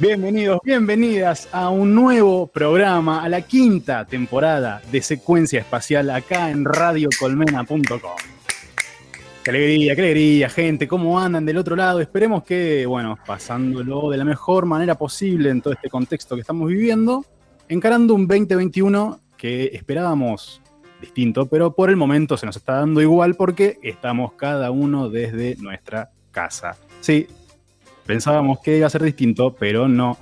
Bienvenidos, bienvenidas a un nuevo programa, a la quinta temporada de Secuencia Espacial acá en radiocolmena.com. Qué alegría, qué alegría, gente, ¿cómo andan del otro lado? Esperemos que, bueno, pasándolo de la mejor manera posible en todo este contexto que estamos viviendo, encarando un 2021 que esperábamos distinto, pero por el momento se nos está dando igual porque estamos cada uno desde nuestra casa. Sí, Pensábamos que iba a ser distinto, pero no.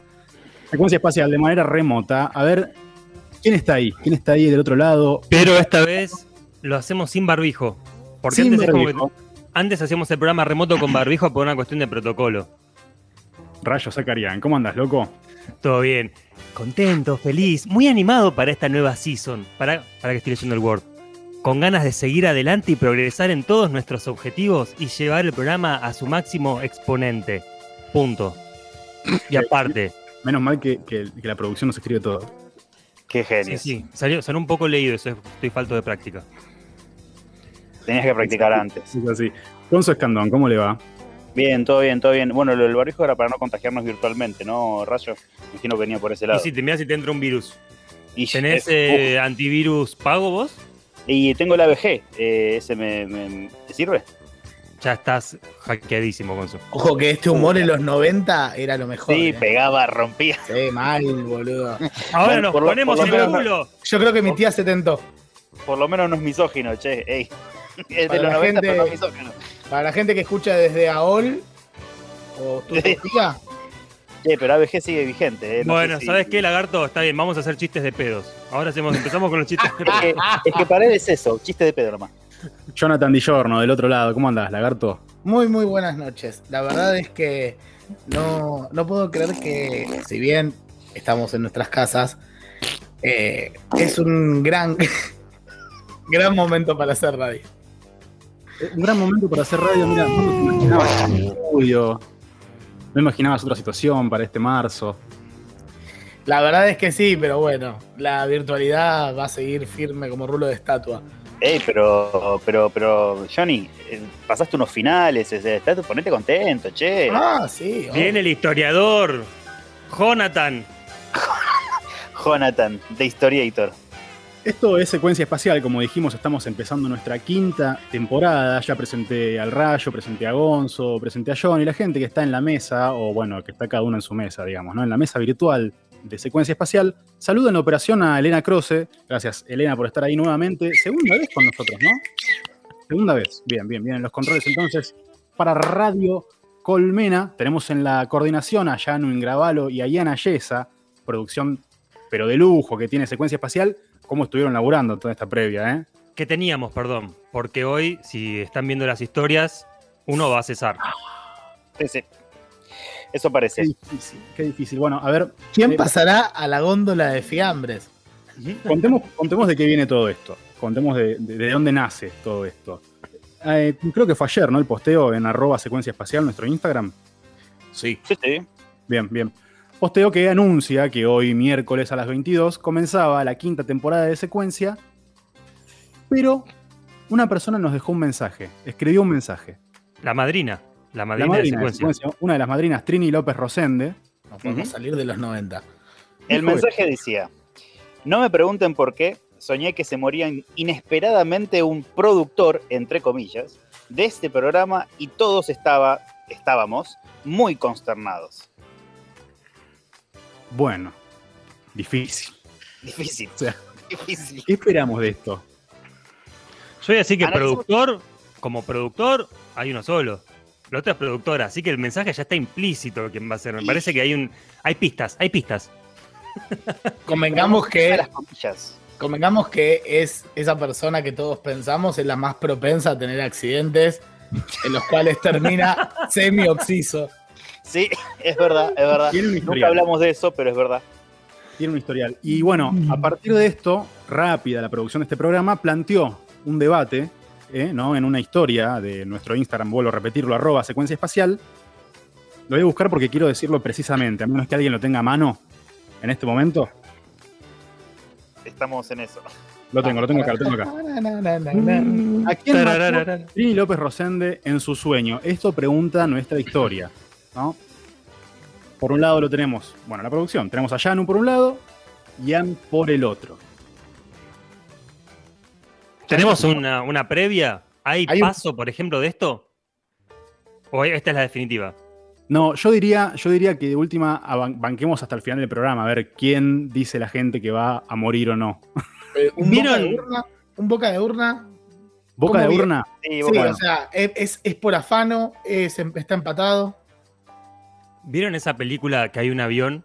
Secuencia espacial de manera remota. A ver, ¿quién está ahí? ¿Quién está ahí del otro lado? Pero esta vez lo hacemos sin barbijo. Porque Sin antes, es como que- antes hacíamos el programa remoto con barbijo por una cuestión de protocolo. Rayo Zacarián, ¿cómo andas, loco? Todo bien. Contento, feliz, muy animado para esta nueva season. Para, para que estoy leyendo el Word. Con ganas de seguir adelante y progresar en todos nuestros objetivos y llevar el programa a su máximo exponente. Punto. Y aparte, Menos mal que, que- que la producción nos escribe todo. Qué sí, genio. sí, salió, salió un poco leído, eso es- estoy falto de práctica. Tenías que practicar antes. Es así. Gonzo Escandón, ¿cómo le va? Bien, todo bien, todo bien. Bueno, lo del barbijo era para no contagiarnos virtualmente, ¿no, Rayo? Me Imagino que venía por ese Y lado. si te miras si te entra un virus. Y, ¿Tenés eh, eh, antivirus pago vos? y tengo el ABG, eh, ¿ese me, me- ¿te sirve? Ya estás hackeadísimo, Gonzo. Ojo que este humor en los 90 era lo mejor. Sí, ¿eh? pegaba, rompía. Sí, mal, boludo. Ahora Bueno, nos por ponemos por el culo. Yo creo que mi tía se tentó. Por lo menos no es misógino, che. Ey. Es de Para los la 90, gente- pero no es misógino. Para la gente que escucha desde AOL o tu tía, Che, pero ABG sigue vigente, ¿eh? No bueno, si- ¿sabes qué, lagarto? Está bien, vamos a hacer chistes de pedos. Ahora hacemos, empezamos con los chistes de Es pedos. que, es que para él es eso, chiste de pedo nomás. Jonathan Dijorno, del otro lado, ¿cómo andás, lagarto? muy, muy buenas noches. La verdad es que no, no puedo creer que, si bien estamos en nuestras casas, eh, es un gran, gran momento para hacer radio. Eh, Un gran momento para hacer radio, mira, no me imaginaba este estudio. No imaginabas otra situación para este marzo. La verdad es que sí, pero bueno, la virtualidad va a seguir firme como rulo de estatua. Ey, pero, pero, pero, Johnny, eh, pasaste unos finales, ese, estate- ponete contento, che. Ah, sí. oh. Viene el historiador, Jonathan. Jonathan, The Historiator. Esto es secuencia espacial, como dijimos, estamos empezando nuestra quinta temporada. Ya presenté al Rayo, presenté a Gonzo, presenté a John y la gente que está en la mesa, o bueno, que está cada uno en su mesa, digamos, ¿no? En la mesa virtual de secuencia espacial. Saludo en operación a Elena Croce. Gracias, Elena, por estar ahí nuevamente. Segunda vez con nosotros, ¿no? Segunda vez. Bien, bien, bien. En los controles entonces, para Radio Colmena, tenemos en la coordinación a Yanu Ingravalo y a Yana Yesa, producción pero de lujo que tiene secuencia espacial. ¿Cómo estuvieron laburando toda esta previa, eh? Que teníamos, perdón. Porque hoy, si están viendo las historias, uno va a cesar. Sí, sí. Eso parece. Qué difícil, qué difícil. Bueno, a ver, ¿Quién Eh, pasará a la góndola de fiambres? contemos, contemos de qué viene todo esto. Contemos de, de- de dónde nace todo esto. Eh, creo que fue ayer, ¿no? El posteo en arroba secuencia espacial, nuestro Instagram. Sí. Sí, sí. Bien, bien. Posteo que anuncia que hoy, miércoles a las 22, comenzaba la quinta temporada de secuencia, pero una persona nos dejó un mensaje, escribió un mensaje. La madrina. La La madrina, madrina de de secuencia. secuencia, una de las madrinas, Trini López Rosende, No podemos Ujú. salir de los 90. El mensaje decía: No me pregunten por qué, soñé que se moría in- inesperadamente un productor, entre comillas, de este programa y todos estaba, estábamos muy consternados. Bueno, difícil. Difícil. O sea, Difícil. ¿Qué esperamos de esto? Yo voy a decir que productor, como productor, hay uno solo. La otra es productora, así que el mensaje ya está implícito quién va a ser. Me Y- parece que hay un. Hay pistas, hay pistas. Convengamos que, las comillas. convengamos que es esa persona que todos pensamos es la más propensa a tener accidentes en los cuales termina semi-oxiso. Sí, es verdad, es verdad. Tiene un Nunca hablamos de eso, pero es verdad. Tiene un historial. Y bueno, a partir de esto, rápida la producción de este programa planteó un debate, ¿eh? ¿no? En una historia de nuestro Instagram, vuelvo a repetirlo, arroba secuencia espacial. Lo voy a buscar porque quiero decirlo precisamente, a menos que alguien lo tenga a mano en este momento. Estamos en eso. Lo tengo, lo tengo acá, lo tengo acá. ¿A quién mató. Trini López Rosende en su sueño? Esto pregunta nuestra historia, ¿no? Por un lado lo tenemos, bueno, la producción. Tenemos a Yanu por un lado y Ian por el otro. ¿Tenemos una, una previa? ¿Hay, Hay un- paso, por ejemplo, de esto? ¿O esta es la definitiva? No, yo diría, yo diría que de última banquemos hasta el final del programa, a ver quién dice la gente que va a morir o no. Eh, un, ¿Vieron? boca de urna, un boca de urna. Boca ¿Cómo de urna. Sí, o sea, es, es- es por afano, es, em- está empatado. ¿Vieron esa película que hay un avión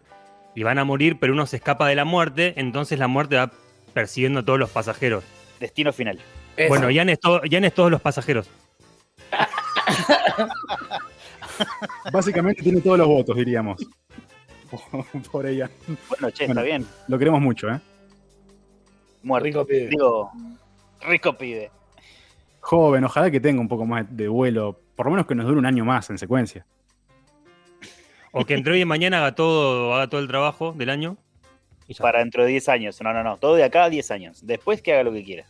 y van a morir, pero uno se escapa de la muerte? Entonces la muerte va persiguiendo a todos los pasajeros. Destino final. Bueno, Ian es, to- Ian es todos los pasajeros. Básicamente tiene todos los votos, diríamos. Por ella. Bueno, che, Bueno. está bien. Lo queremos mucho, ¿eh? Muerto. Rico pibe. Digo, rico pibe. Joven, ojalá que tenga un poco más de vuelo. Por lo menos que nos dure un año más en secuencia. O que entre hoy y mañana haga todo, haga todo el trabajo del año. y. Para dentro de 10 años. No, no, no. Todo de acá a 10 años. Después que haga lo que quiera.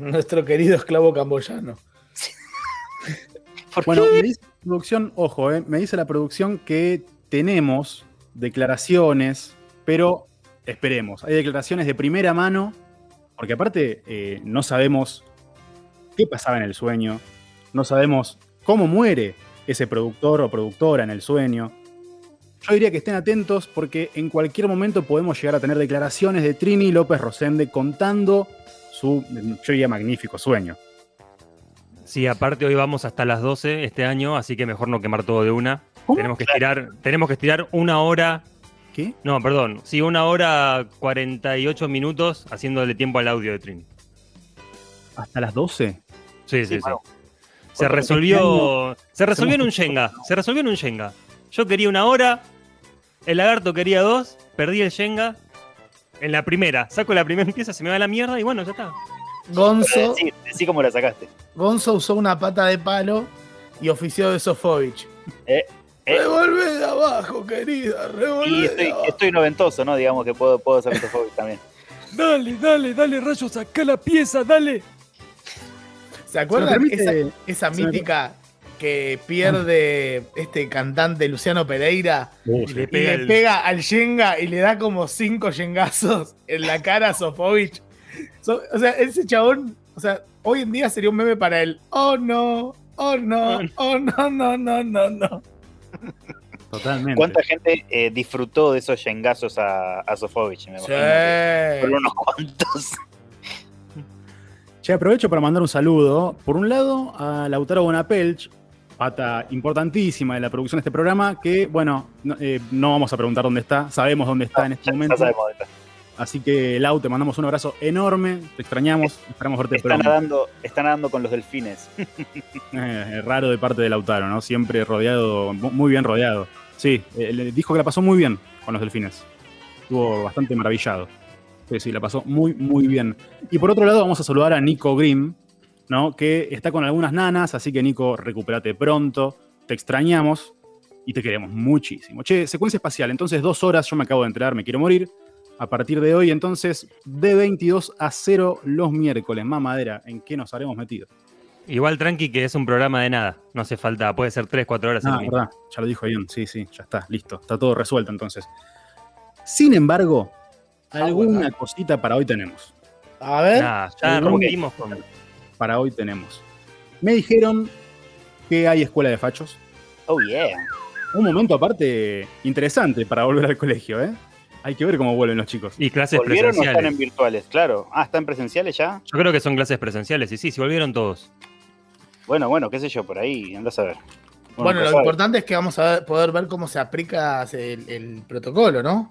Nuestro querido esclavo camboyano. ¿Por Bueno, qué? me dice la producción, ojo, eh, me dice la producción que tenemos declaraciones, pero esperemos. Hay declaraciones de primera mano, porque aparte eh, no sabemos qué pasaba en el sueño, no sabemos cómo muere ese productor o productora en el sueño. Yo diría que estén atentos porque en cualquier momento podemos llegar a tener declaraciones de Trini López Rosende contando su, yo diría, magnífico sueño. Sí, aparte hoy vamos hasta las 12 este año, así que mejor no quemar todo de una. ¿Cómo? Tenemos que estirar, tenemos que estirar una hora, ¿Qué? no, perdón, sí, una hora 48 minutos haciéndole tiempo al audio de Trin. ¿Hasta las 12? Sí, sí, sí. bueno. Se resolvió, se resolvió en un Shenga, se resolvió en un Shenga. Yo quería una hora, el lagarto quería dos, perdí el Shenga. En la primera, saco la primera pieza, se me va la mierda y bueno, ya está. Gonzo, Sí, sí como la sacaste. Gonzo usó una pata de palo y ofició de Sofovich. Eh, eh. Revolvé de abajo, querida, revolvé Y de estoy, abajo. estoy noventoso, ¿no? Digamos que puedo, puedo hacer Sofovich también. Dale, dale, dale, rayo, saca la pieza, dale. ¿Se acuerdan esa, esa se me- mítica que pierde este cantante Luciano Pereira Y le y pega le el- pega al Yenga y le da como cinco Yengazos en la cara a Sofovich? So- o sea, ese chabón, o sea, hoy en día sería un meme para él. Oh no, oh no, oh no, no, no, no, no. Totalmente. ¿Cuánta gente eh, disfrutó de esos yengazos a, a Sofovich? Me imagino Sí. fueron unos cuantos. Che, aprovecho para mandar un saludo. Por un lado, a Lautaro Bonapelch, pata importantísima de la producción de este programa, que, bueno, no, eh, no vamos a preguntar dónde está, sabemos dónde está en este Ya, momento. ya sabemos dónde está. Así que, Lau, te mandamos un abrazo enorme, te extrañamos, esperamos verte Está pronto. nadando, está nadando con los delfines. Eh, raro de parte de Lautaro, ¿no? Siempre rodeado, mu- muy bien rodeado. Sí, eh, dijo que la pasó muy bien con los delfines. Estuvo bastante maravillado. Sí, sí, la pasó muy, muy bien. Y por otro lado, vamos a saludar a Nico Grimm, ¿no? Que está con algunas nanas, así que Nico, recupérate pronto. Te extrañamos y te queremos muchísimo. Che, secuencia espacial, entonces dos horas, yo me acabo de enterar, me quiero morir. A partir de hoy, entonces, de 22 a 0 los miércoles. Mamadera, ¿en qué nos haremos metido? Igual tranqui que es un programa de nada. No hace falta, puede ser 3, 4 horas. en Ah, verdad, ya lo dijo Ian. Sí, sí, ya está, listo. Está todo resuelto entonces. Sin embargo, alguna bueno. cosita para hoy tenemos. A ver, Nah, ya rompimos con. Para hoy tenemos. Me dijeron que hay escuela de fachos. Oh, yeah. Un momento aparte interesante para volver al colegio, ¿eh? Hay que ver cómo vuelven los chicos. Y clases ¿Volvieron o están presenciales. en virtuales? Claro. Ah, ¿están presenciales ya? Yo creo que son clases presenciales. Y sí, sí, volvieron todos. Bueno, bueno, qué sé yo, por ahí, andás a ver. bueno, lo importante es que vamos a ver- poder ver cómo se aplica el, el protocolo, ¿no?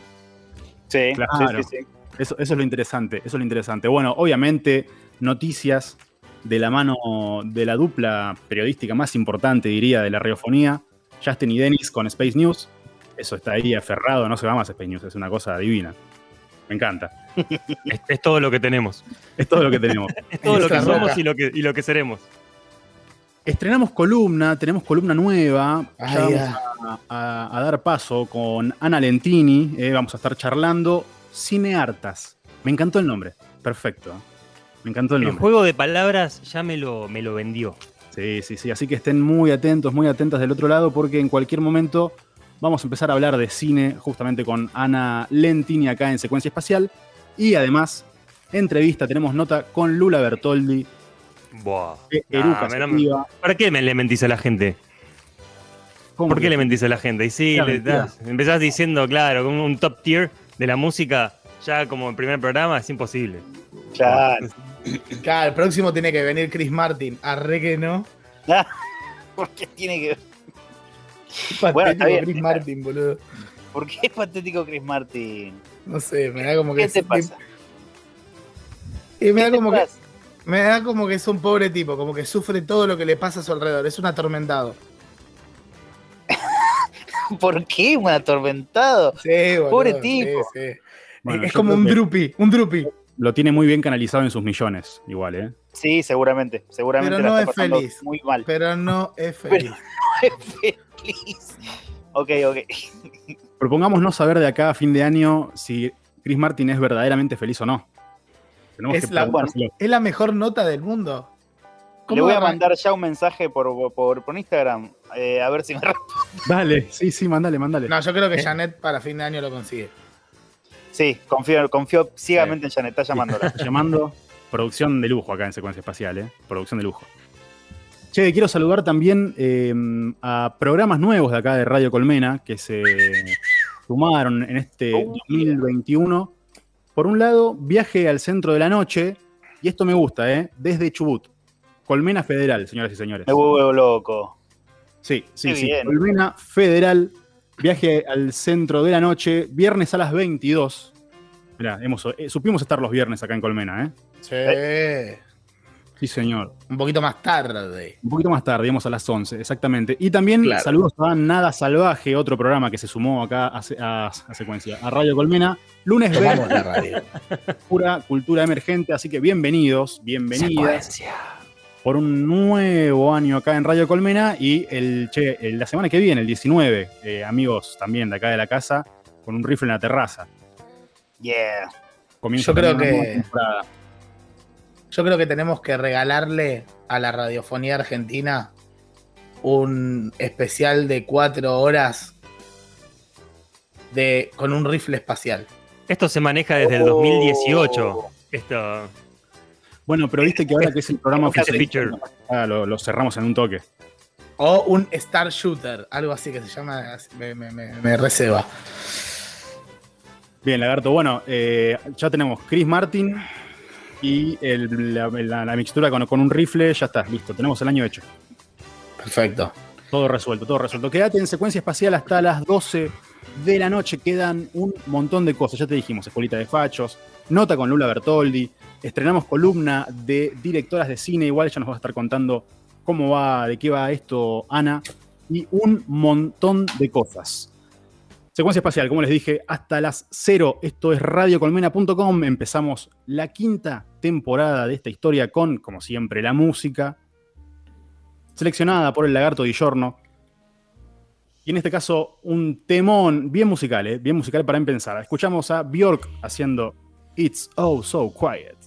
Sí, Claro. sí, sí, sí. Eso, eso es lo interesante, eso es lo interesante. Bueno, obviamente, noticias de la mano de la dupla periodística más importante, diría, de la radiofonía, Justin y Dennis con Space News. Eso está ahí aferrado, no se va más Space News, es una cosa divina. Me encanta. Es, es todo lo que tenemos. Es todo lo que tenemos. Es todo lo que somos y lo que, y lo que seremos. Estrenamos columna, tenemos columna nueva. Ay, Ya vamos ya. a, a- a dar paso con Ana Lentini. eh, vamos a estar charlando cineartas. Me encantó el nombre. Perfecto. Me encantó el El nombre. juego de palabras ya me lo, me lo vendió. Sí, sí, sí. Así que estén muy atentos, muy atentas del otro lado, porque en cualquier momento Vamos a empezar a hablar de cine justamente con Ana Lentini acá en Secuencia Espacial. Y además, entrevista, tenemos nota con Lula Bertoldi Buah. Nah, me- no. ¿Para qué me le mentís a la gente? ¿Cómo ¿Por qué le mentís a la gente? Y sí, le das- empezás diciendo, claro, con un top tier de la música, ya como el primer programa, es imposible. Claro. Claro, el próximo tiene que venir Chris Martin. Arre que no. ¿Por qué tiene que.? Bueno, está patético bien. Chris Martin, boludo. ¿Por qué es patético Chris Martin? No sé, me da como que ¿Qué te es- pasa? Y me da ¿Qué te como que me da como que es un pobre tipo, como que sufre todo lo que le pasa a su alrededor, es un atormentado. ¿Por qué un atormentado? Sí, boludo, Pobre tipo. sí. Bueno, es como un que drupi, un drupi. Lo tiene muy bien canalizado en sus millones, igual, ¿eh? Sí, seguramente. Seguramente Pero la no está es pasando feliz. muy mal. Pero no es feliz. feliz. Ok, ok. Propongamos no saber de acá a fin de año si Chris Martin es verdaderamente feliz o no. Tenemos Es que la-. Es la mejor nota del mundo. Le voy a mandar ya un mensaje por, por, por Instagram. eh, a ver si me Dale, sí, sí, mandale, mandale. No, yo creo que Janet para fin de año lo consigue. Sí, confío, confío ciegamente en Janet, está llamándola. Está llamando producción de lujo acá en Secuencia Espacial, ¿eh? Producción de lujo. Che, quiero saludar también eh, a programas nuevos de acá de Radio Colmena que se sumaron en este Oh, 2021. Por un lado, viaje al centro de la noche, y esto me gusta, ¿eh? Desde Chubut. Colmena Federal, señoras y señores. Me vuelvo loco. Sí, sí, Qué sí. bien. Colmena Federal, viaje al centro de la noche, viernes a las 22. Mirá, hemos, eh, supimos estar los viernes acá en Colmena, ¿eh? Sí. Sí, señor. Un poquito más tarde. Un poquito más tarde, digamos a las 11, exactamente. Y también Claro. saludos a Nada Salvaje, otro programa que se sumó acá a, a- a secuencia, a Radio Colmena. Lunes Tomamos B, la radio. pura cultura emergente, así que bienvenidos, bienvenidas por un nuevo año acá en Radio Colmena y el, che, el- la semana que viene, el 19, eh, amigos también de acá de la casa, con un rifle en la terraza. Yeah. Comienza Yo creo que-. Yo creo que tenemos que regalarle a la radiofonía argentina un especial de cuatro horas de, con un rifle espacial. Esto se maneja desde el Oh. 2018. Esto, Bueno, pero viste que ahora que es el programa oficial, feature. lo, lo cerramos en un toque. O un Star Shooter, algo así que se llama, me, me, me, me receba. Bien, Lagarto. Bueno, eh, ya tenemos Chris Martin y el- la, la- la mixtura con, con un rifle. Ya está, listo. Tenemos el año hecho. Perfecto. Todo resuelto, todo resuelto. Quédate en secuencia espacial hasta las 12 de la noche. Quedan un montón de cosas. Ya te dijimos, Escuelita de Fachos, nota con Lula Bertoldi. Estrenamos columna de directoras de cine. Igual ya nos va a estar contando cómo va, de qué va esto, Ana. Y un montón de cosas. Secuencia espacial, como les dije, hasta las 0. Esto es radiocolmena.com. Empezamos la quinta temporada de esta historia con, como siempre, la música seleccionada por el lagarto Di Giorno. Y en este caso, un temón bien musical, ¿eh? bien musical para empezar. Escuchamos a Bjork haciendo It's Oh So Quiet.